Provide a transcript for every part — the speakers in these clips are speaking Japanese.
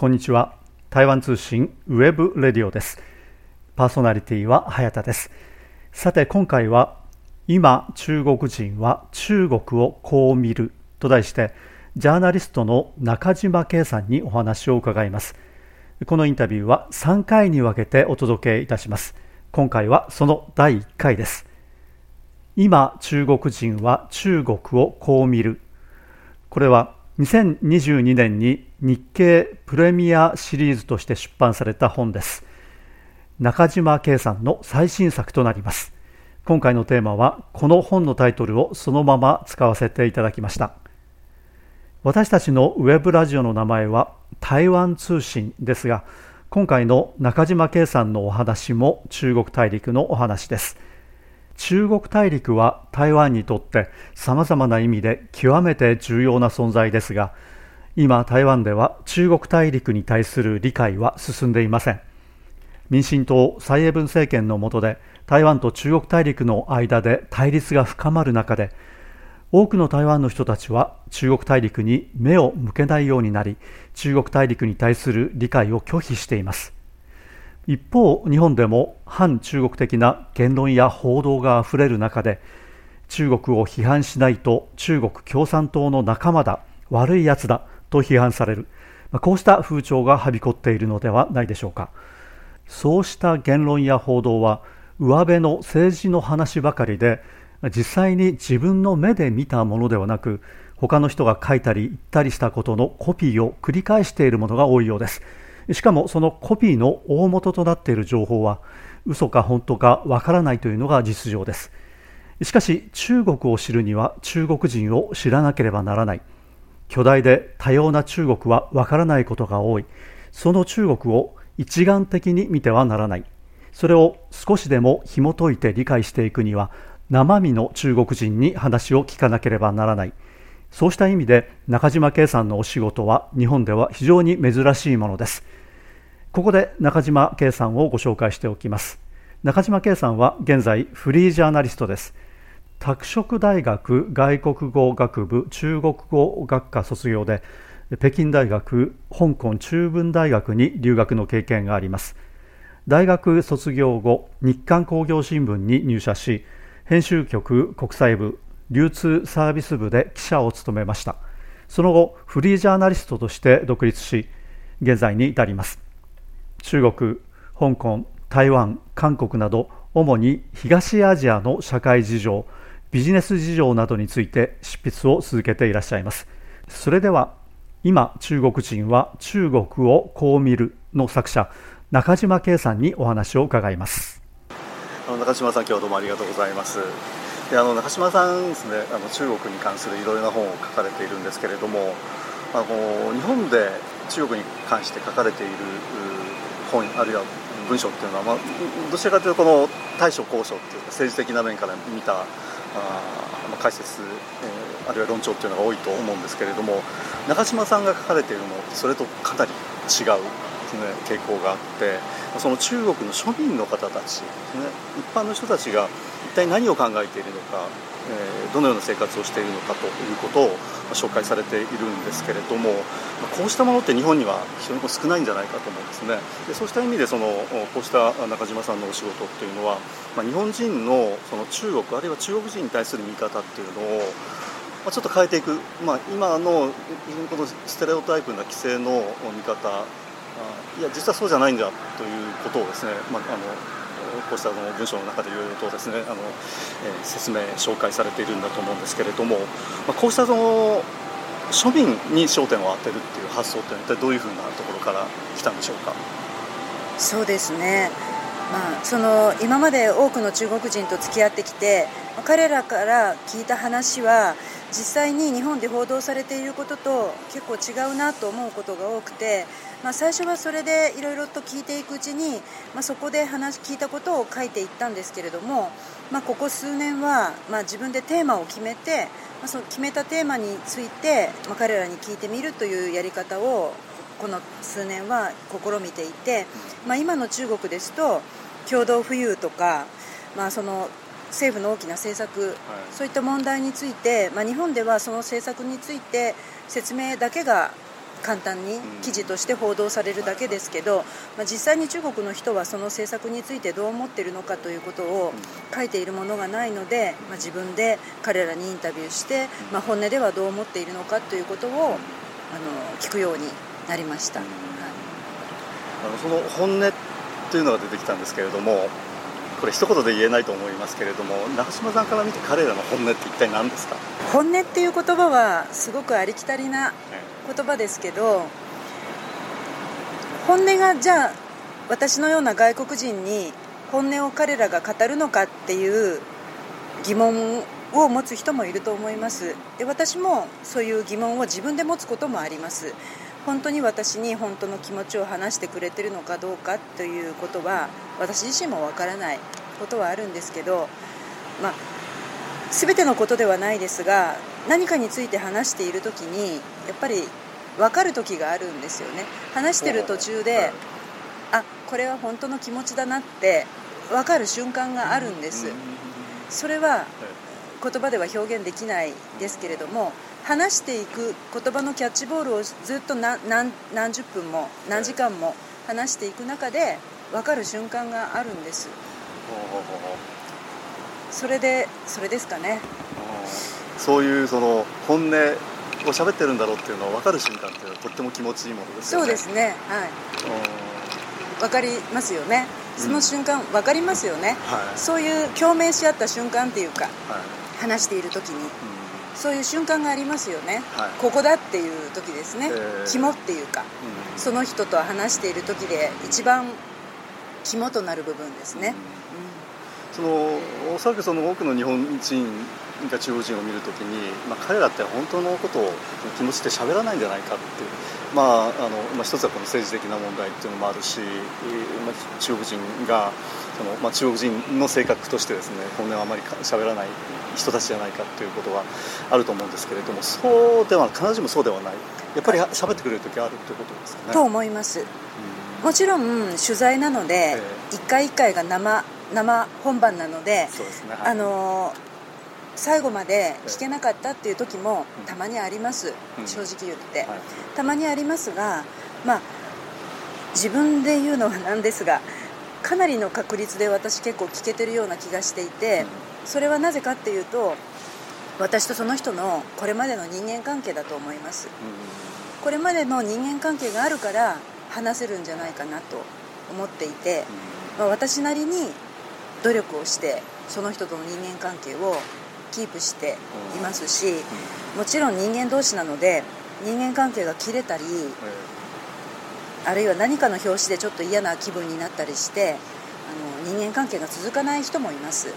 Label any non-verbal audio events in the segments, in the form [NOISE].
こんにちは。台湾通信 web radio です。パーソナリティは早田です。さて今回は今中国人は中国をこう見ると題してジャーナリストの中島恵さんにお話を伺います。このインタビューは3回に分けてお届けいたします。今回はその第1回です。今中国人は中国をこう見る。これは2022年に日経プレミアシリーズとして出版された本です。中島圭さんの最新作となります。今回のテーマはこの本のタイトルをそのまま使わせていただきました。私たちのウェブラジオの名前は台湾通信ですが今回の中島圭さんのお話も中国大陸のお話です。中国大陸は台湾にとってさまざまな意味で極めて重要な存在ですが今台湾では中国大陸に対する理解は進んでいません。民進党蔡英文政権の下で台湾と中国大陸の間で対立が深まる中で多くの台湾の人たちは中国大陸に目を向けないようになり中国大陸に対する理解を拒否しています。一方日本でも反中国的な言論や報道があふれる中で中国を批判しないと中国共産党の仲間だ悪いやつだと批判される。こうした風潮がはびこっているのではないでしょうか。そうした言論や報道は上辺の政治の話ばかりで実際に自分の目で見たものではなく他の人が書いたり言ったりしたことのコピーを繰り返しているものが多いようです。しかもそのコピーの大元となっている情報は嘘か本当かわからないというのが実情です。しかし中国を知るには中国人を知らなければならない。巨大で多様な中国はわからないことが多い。その中国を一眼的に見てはならない。それを少しでも紐解いて理解していくには生身の中国人に話を聞かなければならない。そうした意味で中島圭さんのお仕事は日本では非常に珍しいものです。ここで中島圭さんをご紹介しておきます。中島圭さんは現在フリージャーナリストです。拓殖大学外国語学部中国語学科卒業で北京大学香港中文大学に留学の経験があります。大学卒業後日刊工業新聞に入社し編集局国際部流通サービス部で記者を務めました。その後フリージャーナリストとして独立し現在に至ります。中国香港台湾韓国など主に東アジアの社会事情ビジネス事情などについて執筆を続けていらっしゃいます。それでは今中国人は中国をこう見るの作者中島圭さんにお話を伺います。中島さん今日はどうもありがとうございます。であの中島さんですねあの中国に関するいろいろな本を書かれているんですけれどもあの日本で中国に関して書かれている本あるいは文章っていうのは、まあ、どちらかというとこの大所交渉っていうか政治的な面から見たあ、解説、えー、あるいは論調っていうのが多いと思うんですけれども中島さんが書かれているのそれとかなり違うですね傾向があってその中国の庶民の方たち、ね、一般の人たちが一体何を考えているのか、えー、どのような生活をしているのかということを紹介されているんですけれどもこうしたものって日本には非常に少ないんじゃないかと思うんですね。でそうした意味でそのこうした中島さんのお仕事っていうのは、まあ、日本人のその中国あるいは中国人に対する見方っていうのを、ちょっと変えていく、まあ、今のこのステレオタイプな規制の見方い。や実はそうじゃないんだということをですね、まあ、あのこうしたの文章の中でいろいろとですねあの、えー、説明紹介されているんだと思うんですけれども、まあ、こうしたその庶民に焦点を当てるっていう発想って一体どういうふうなところから来たんでしょうか？そうですね。まあ、その今まで多くの中国人と付き合ってきて彼らから聞いた話は実際に日本で報道されていることと結構違うなと思うことが多くてまあ、最初はそれでいろいろと聞いていくうちに、まあ、そこで話聞いたことを書いていったんですけれども、まあ、ここ数年は、まあ、自分でテーマを決めて、まあ、その決めたテーマについて、まあ、彼らに聞いてみるというやり方をこの数年は試みていて、まあ、今の中国ですと共同富裕とか、まあ、その政府の大きな政策、はい、そういった問題について、まあ、日本ではその政策について説明だけが簡単に記事として報道されるだけですけど、まあ、実際に中国の人はその政策についてどう思っているのかということを書いているものがないので、まあ、自分で彼らにインタビューして、まあ、本音ではどう思っているのかということをあの聞くようになりました、はい、あのその本音というのが出てきたんですけれどもこれ一言で言えないと思いますけれども中島さんから見て彼らの本音って一体何ですか？本音っていう言葉はすごくありきたりな言葉ですけど本音がじゃあ私のような外国人に本音を彼らが語るのかっていう疑問を持つ人もいると思います。で私もそういう疑問を自分で持つこともあります。本当に私に本当の気持ちを話してくれてるのかどうかということは私自身もわからないことはあるんですけど、まあ、全てのことではないですが何かについて話している時にやっぱり分かる時があるんですよね。話してる途中であこれは本当の気持ちだなって分かる瞬間があるんです。それは言葉では表現できないですけれども話していく言葉のキャッチボールをずっと何何十分も何時間も話していく中で分かる瞬間があるんです。それでそれですかね。そういうその本音を喋ってるんだろうっていうのを分かる瞬間っていうのはとっても気持ちいいものですよね。そうですね。はい。分かりますよね。その瞬間、うん、分かりますよね、はい、そういう共鳴し合った瞬間っていうか、はい、話している時に、うん、そういう瞬間がありますよね、はい、ここだっていう時ですね、えー、肝っていうか、うん、その人と話している時で一番肝となる部分ですね、そのおそらくその多くの日本人が中国人を見るときに、まあ、彼らって本当のことを気持ちで喋らないんじゃないかっていう、まああのまあ、一つはこの政治的な問題っていうのもあるし、まあ、中国人がその、まあ、中国人の性格としてですね本音はあまり喋らない人たちじゃないかっていうことがあると思うんですけれどもそうでは必ずしもそうではないやっぱり喋ってくれる時あるということですかね。と思います。うん、もちろん取材なので、一、えー、回一回が生生本番なので、ね。はい、あの最後まで聞けなかったっていう時もたまにあります、うん、正直言って、はい、たまにありますがまあ自分で言うのはなんですがかなりの確率で私結構聞けてるような気がしていて、うん、それはなぜかっていうと私とその人のこれまでの人間関係だと思います、うん、これまでの人間関係があるから話せるんじゃないかなと思っていて、まあ、私なりに努力をしてその人との人間関係をキープしていますしもちろん人間同士なので人間関係が切れたりあるいは何かの拍子でちょっと嫌な気分になったりしてあの人間関係が続かない人もいます。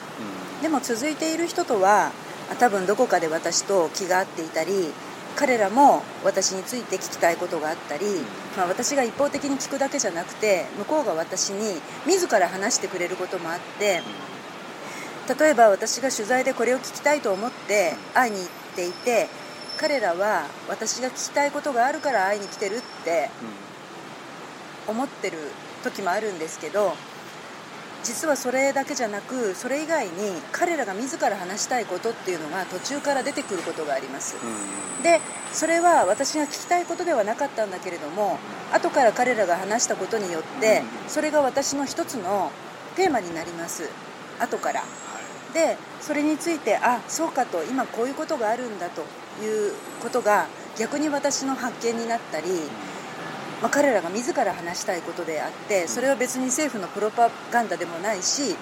でも続いている人とは多分どこかで私と気が合っていたり彼らも私について聞きたいことがあったり、まあ、私が一方的に聞くだけじゃなくて向こうが私に自ら話してくれることもあって例えば私が取材でこれを聞きたいと思って会いに行っていて彼らは私が聞きたいことがあるから会いに来てるって思ってる時もあるんですけど実はそれだけじゃなくそれ以外に彼らが自ら話したいことっていうのが途中から出てくることがあります、でそれは私が聞きたいことではなかったんだけれども後から彼らが話したことによってそれが私の一つのテーマになります。後から。でそれについてあそうかと今こういうことがあるんだということが逆に私の発見になったり、まあ、彼らが自ら話したいことであってそれは別に政府のプロパガンダでもないし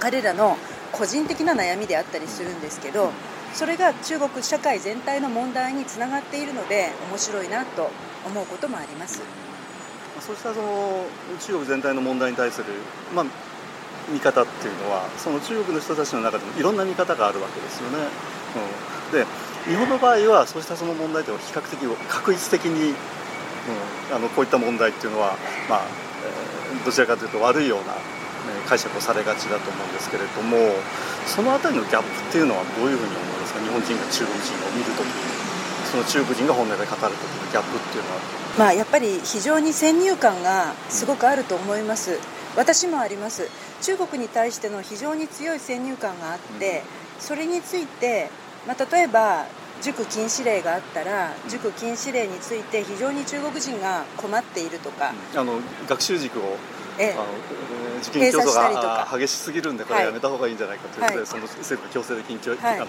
彼らの個人的な悩みであったりするんですけどそれが中国社会全体の問題につながっているので面白いなと思うこともあります。そうしたその中国全体の問題に対する、まあ、見方っていうのはその中国の人たちの中でもいろんな見方があるわけですよね。うん、で日本の場合はそうしたその問題点を比較的確率的に、うん、あのこういった問題っていうのは、まあえー、どちらかというと悪いような、ね、解釈をされがちだと思うんですけれどもその辺りのギャップっていうのはどういうふうに思いますか？日本人が中国人を見るときその中国人が本音で語るときのギャップっていうのは。まあ、やっぱり非常に先入観がすごくあると思います。私もあります。中国に対しての非常に強い先入観があってそれについて、まあ、例えば塾禁止令があったら塾禁止令について非常に中国人が困っているとか、あの学習塾をええ。受験競争閉鎖したりとがか。激しすぎるんでこれはいやめた方がいいんじゃないかということで、はい。その政府が強制的に、はい。あの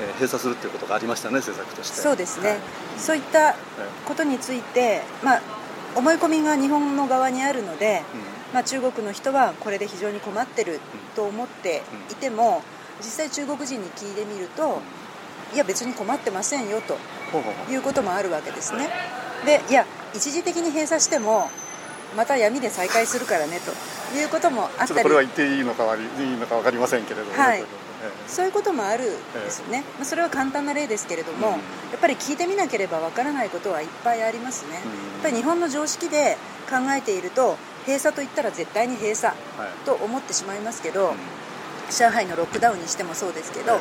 えー閉鎖するということがありましたね政策として。そうですね、はいそういったことについて、まあ、思い込みが日本の側にあるので、まあ、中国の人はこれで非常に困ってると思っていても実際中国人に聞いてみるといや別に困ってませんよと。いうこともあるわけですね。でいや一時的に閉鎖してもまた闇で再開するからねと。いうこともあっちょっとたりこれは言っていいのか悪いいいのか分かりませんけれどもね、はい。そういうこともあるんですね、まあ、それは簡単な例ですけれども、うん。やっぱり聞いてみなければわからないことはいっぱいありますね、やっうんぱり日本の常識で考えていると閉鎖といったら絶対に閉鎖えはいと思ってしまいますけど、うん。上海のロックダウンにしてもそうですけど、え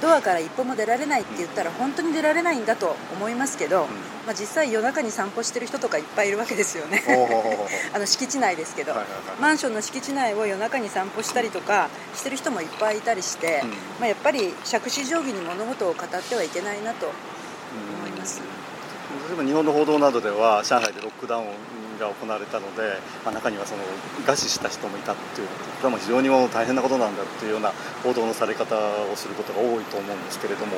ドアから一歩も出られないって言ったら本当に出られないんだと思いますけど、まあ、実際夜中に散歩してる人とかいっぱいいるわけですよね。あの敷地内ですけど、はいはいはい。マンションの敷地内を夜中に散歩したりとかしてる人もいっぱいいたりして、うん。まあ、やっぱり杓子定規に物事を語ってはいけないなと思います。例えば日本の報道などでは上海でロックダウンが行われたので、まあ、中にはその餓死した人もいたっていうこれはもう非常にもう大変なことなんだっていうような報道のされ方をすることが多いと思うんですけれども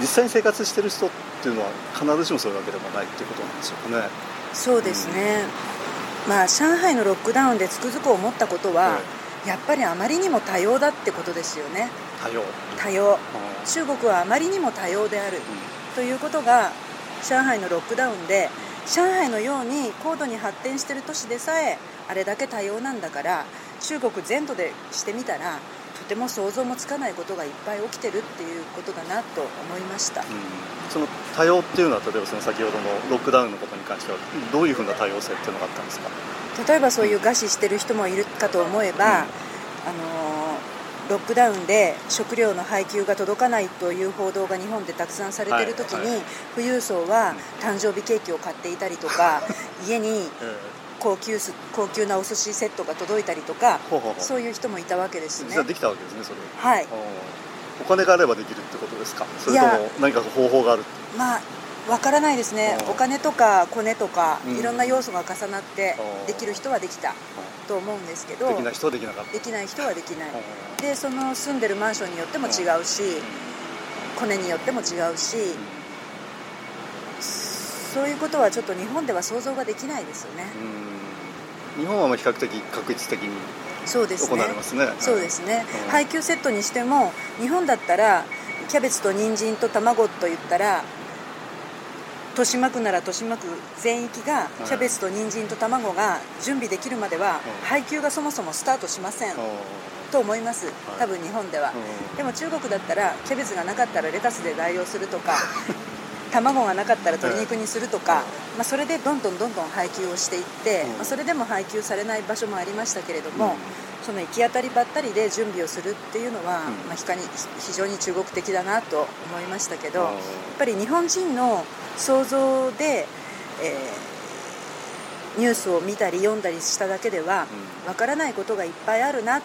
実際に生活してる人っていうのは必ずしもそういうわけでもないっていうことなんでしょうかね。そうですね、まあ、上海のロックダウンでつくづく思ったことは、やっぱりあまりにも多様だってことですよね。多様、多様。う中国はあまりにも多様であるということが上海のロックダウンで上海のように高度に発展している都市でさえあれだけ多様なんだから中国全土でしてみたらとても想像もつかないことがいっぱい起きてるっていうことだなと思いました。ん。その多様っていうのは例えばその先ほどのロックダウンのことに関してはどういうふうな多様性っていうのがあったんですか？例えばそういう餓死してる人もいるかと思えば、うん。あのロックダウンで食料の配給が届かないという報道が日本でたくさんされている時に、富裕層は誕生日ケーキを買っていたりとか家にえ高級す高級なお寿司セットが届いたりとかそういう人もいたわけですね。できたわけですねそれ。はい。うん。お金があればできるってことですか？それいや。とも何か方法があるまあわからないですね。うん。お金とかコネとかうん。いろんな要素が重なってうん。できる人はできたと思うんですけどできない人はできなかった。できない人はできない。うんでその住んでるマンションによっても違うしコネによっても違うしそういうことはちょっと日本では想像ができないですよね。うん。日本はまあ比較的確実的にそうですね。行われますね。そうですね。うん。配給セットにしても日本だったらキャベツと人参と卵と言ったら豊島区なら豊島区全域がキャベツと人参と卵が準備できるまではうん配給がそもそもスタートしませんうんと思います。多分日本では。うんでも中国だったらキャベツがなかったらレタスで代用するとか卵がなかったら鶏肉にするとか、まあ、それでどんどんどんどん配給をしていって、うんまあ、それでも配給されない場所もありましたけれども、その行き当たりばったりで準備をするっていうのは、うん。まあ、非常に非常に中国的だなと思いましたけど、うんやっぱり日本人の想像で、えーニュースを見たり読んだりしただけではわからないことがいっぱいあるな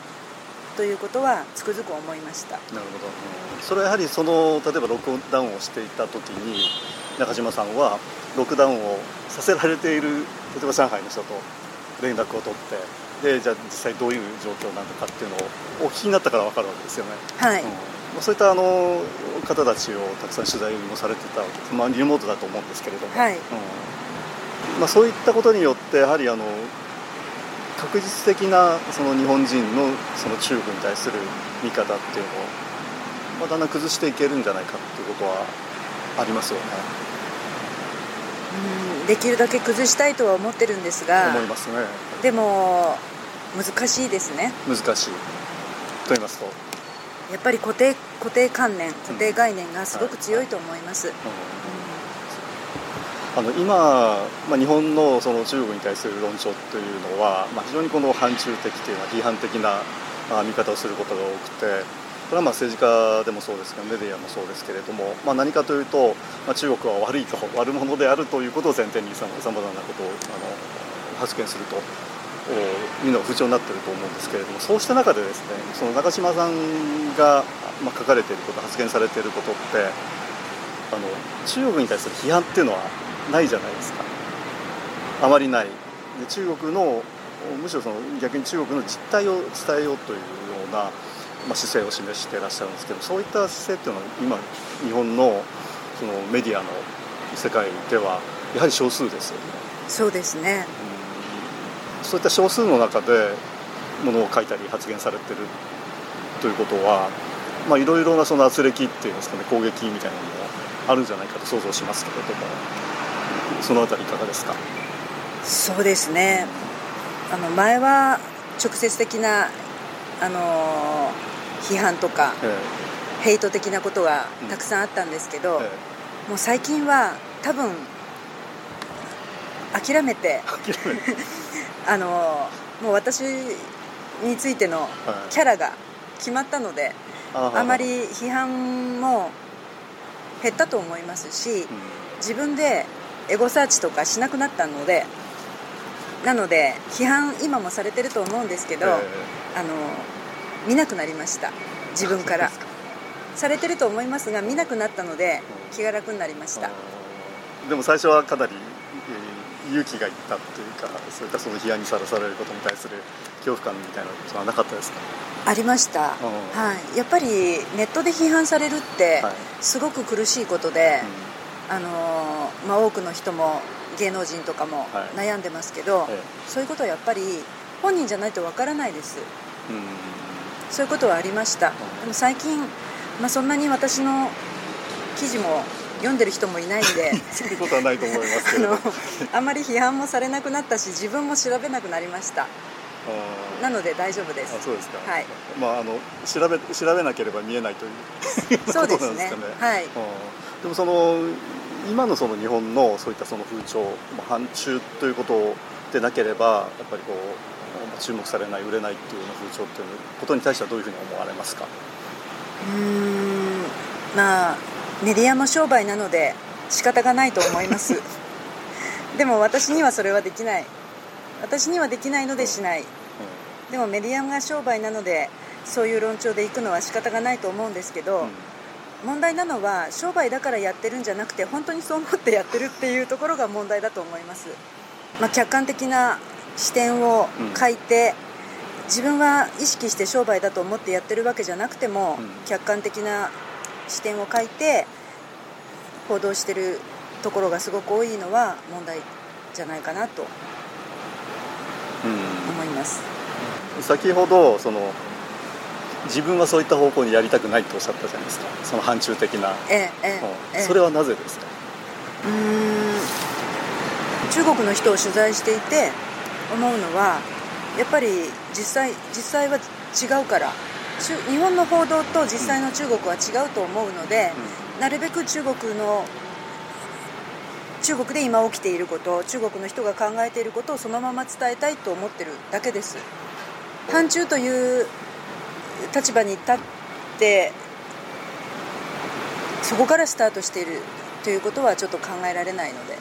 ということはつくづく思いました。なるほど、うん。それはやはりその例えばロックダウンをしていた時に中島さんはロックダウンをさせられている例えば上海の人と連絡を取ってでじゃあ実際どういう状況なのかっていうのをお聞きになったから分かるわけですよね、はい、うん。まあそういったあの方たちをたくさん取材もされてたまあ、リモートだと思うんですけれども、はい。うん。まあ、そういったことによってやはりあの確実的なその日本人のその中国に対する見方っていうのを、まあ、だんだん崩していけるんじゃないかっていうことはありますよね。うん。できるだけ崩したいとは思ってるんですが。思いますね。でも難しいですね。難しい。と言いますと、やっぱり固定固定観念固定概念がすごく強いと思います、うん。あの今、まあ、日本のその中国に対する論調というのは、まあ、非常にこの反中的というのは批判的なまあ見方をすることが多くてこれはまあ政治家でもそうですけどメディアもそうですけれども、まあ、何かというと、まあ、中国は悪いと悪者であるということを前提にさまざまなことをあの発言すると。おみんなが不調になってると思うんですけれどもそうした中でですねその中島さんが、ま、書かれていること発言されていることってあの中国に対する批判っていうのはないじゃないですか。あまりない。で中国のむしろその逆に中国の実態を伝えようというような、まあ、姿勢を示していらっしゃるんですけどそういった姿勢っていうのは今日本のそのメディアの世界ではやはり少数ですよね。そうですね、うん、そういった少数の中でものを書いたり発言されてるということは、まあ、いろいろなその圧力っていうんですかね攻撃みたいなのもあるんじゃないかと想像しますけれども。そのあたりいかがですかそうですね。あの前は直接的なあの批判とか、ええ、ヘイト的なことがたくさんあったんですけど、え、もう最近は多分諦めて [LAUGHS] あのもう私についてのキャラが決まったので、はい、あまり批判も減ったと思いますし、自分でエゴサーチとかしなくなったのでなので批判今もされてると思うんですけど、えー、あの見なくなりました。自分から。されてると思いますが見なくなったので気が楽になりました。でも最初はかなり勇気がいったというかそういったその批判にさらされることに対する恐怖感みたいなことはなかったですか？ありました、はい、やっぱりネットで批判されるってすごく苦しいことで、はい、あのまあ、多くの人も芸能人とかも悩んでますけど、はい、そういうことはやっぱり本人じゃないとわからないです、うん、そういうことはありました、でも最近、まあ、そんなに私の記事も読んでる人もいないんで。そういうことはないと思いますけど。あんまり批判もされなくなったし自分も調べなくなりました。なので大丈夫です。あそうですか。はい。まああの調べ調べなければ見えないという [LAUGHS] そうですね、ね、はい。でもその今のその日本のそういったその風潮、まあ、反中ということでなければやっぱりこう注目されない売れないっていうような風潮っていうことに対してはどういうふうに思われますか？うん。まあメディアも商売なので仕方がないと思います。[LAUGHS] でも私にはそれはできない。私にはできないのでしない、でもメディアが商売なのでそういう論調でいくのは仕方がないと思うんですけど、問題なのは商売だからやってるんじゃなくて本当にそう思ってやってるっていうところが問題だと思います、まあ、客観的な視点を書いて、自分は意識して商売だと思ってやってるわけじゃなくても、客観的な視点を書いて報道してるところがすごく多いのは問題じゃないかなと思います、うん、先ほどその自分はそういった方向にやりたくないとおっしゃったじゃないですか。その反中的な、ええええ、それはなぜですか？うん。中国の人を取材していて思うのはやっぱり実際実際は違うから日本の報道と実際の中国は違うと思うので、なるべく中国の中国で今起きていること中国の人が考えていることをそのまま伝えたいと思ってるだけです。反中という立場に立ってそこからスタートしているということはちょっと考えられないので。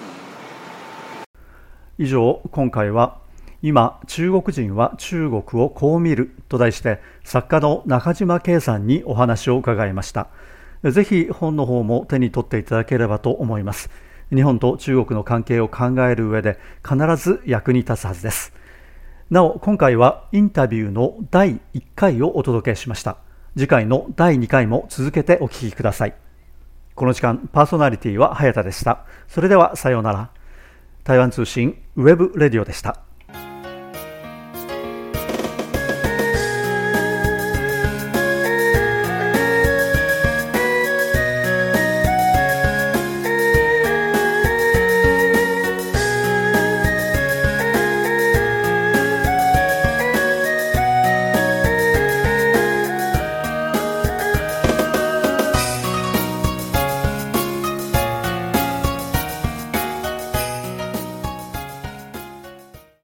以上今回は今中国人は中国をこう見ると題して作家の中島圭さんにお話を伺いました。ぜひ本の方も手に取っていただければと思います。日本と中国の関係を考える上で必ず役に立つはずです。なお今回はインタビューの第1回をお届けしました。次回の第2回も続けてお聞きください。この時間パーソナリティは早田でした。それではさようなら。台湾通信 webradio でした。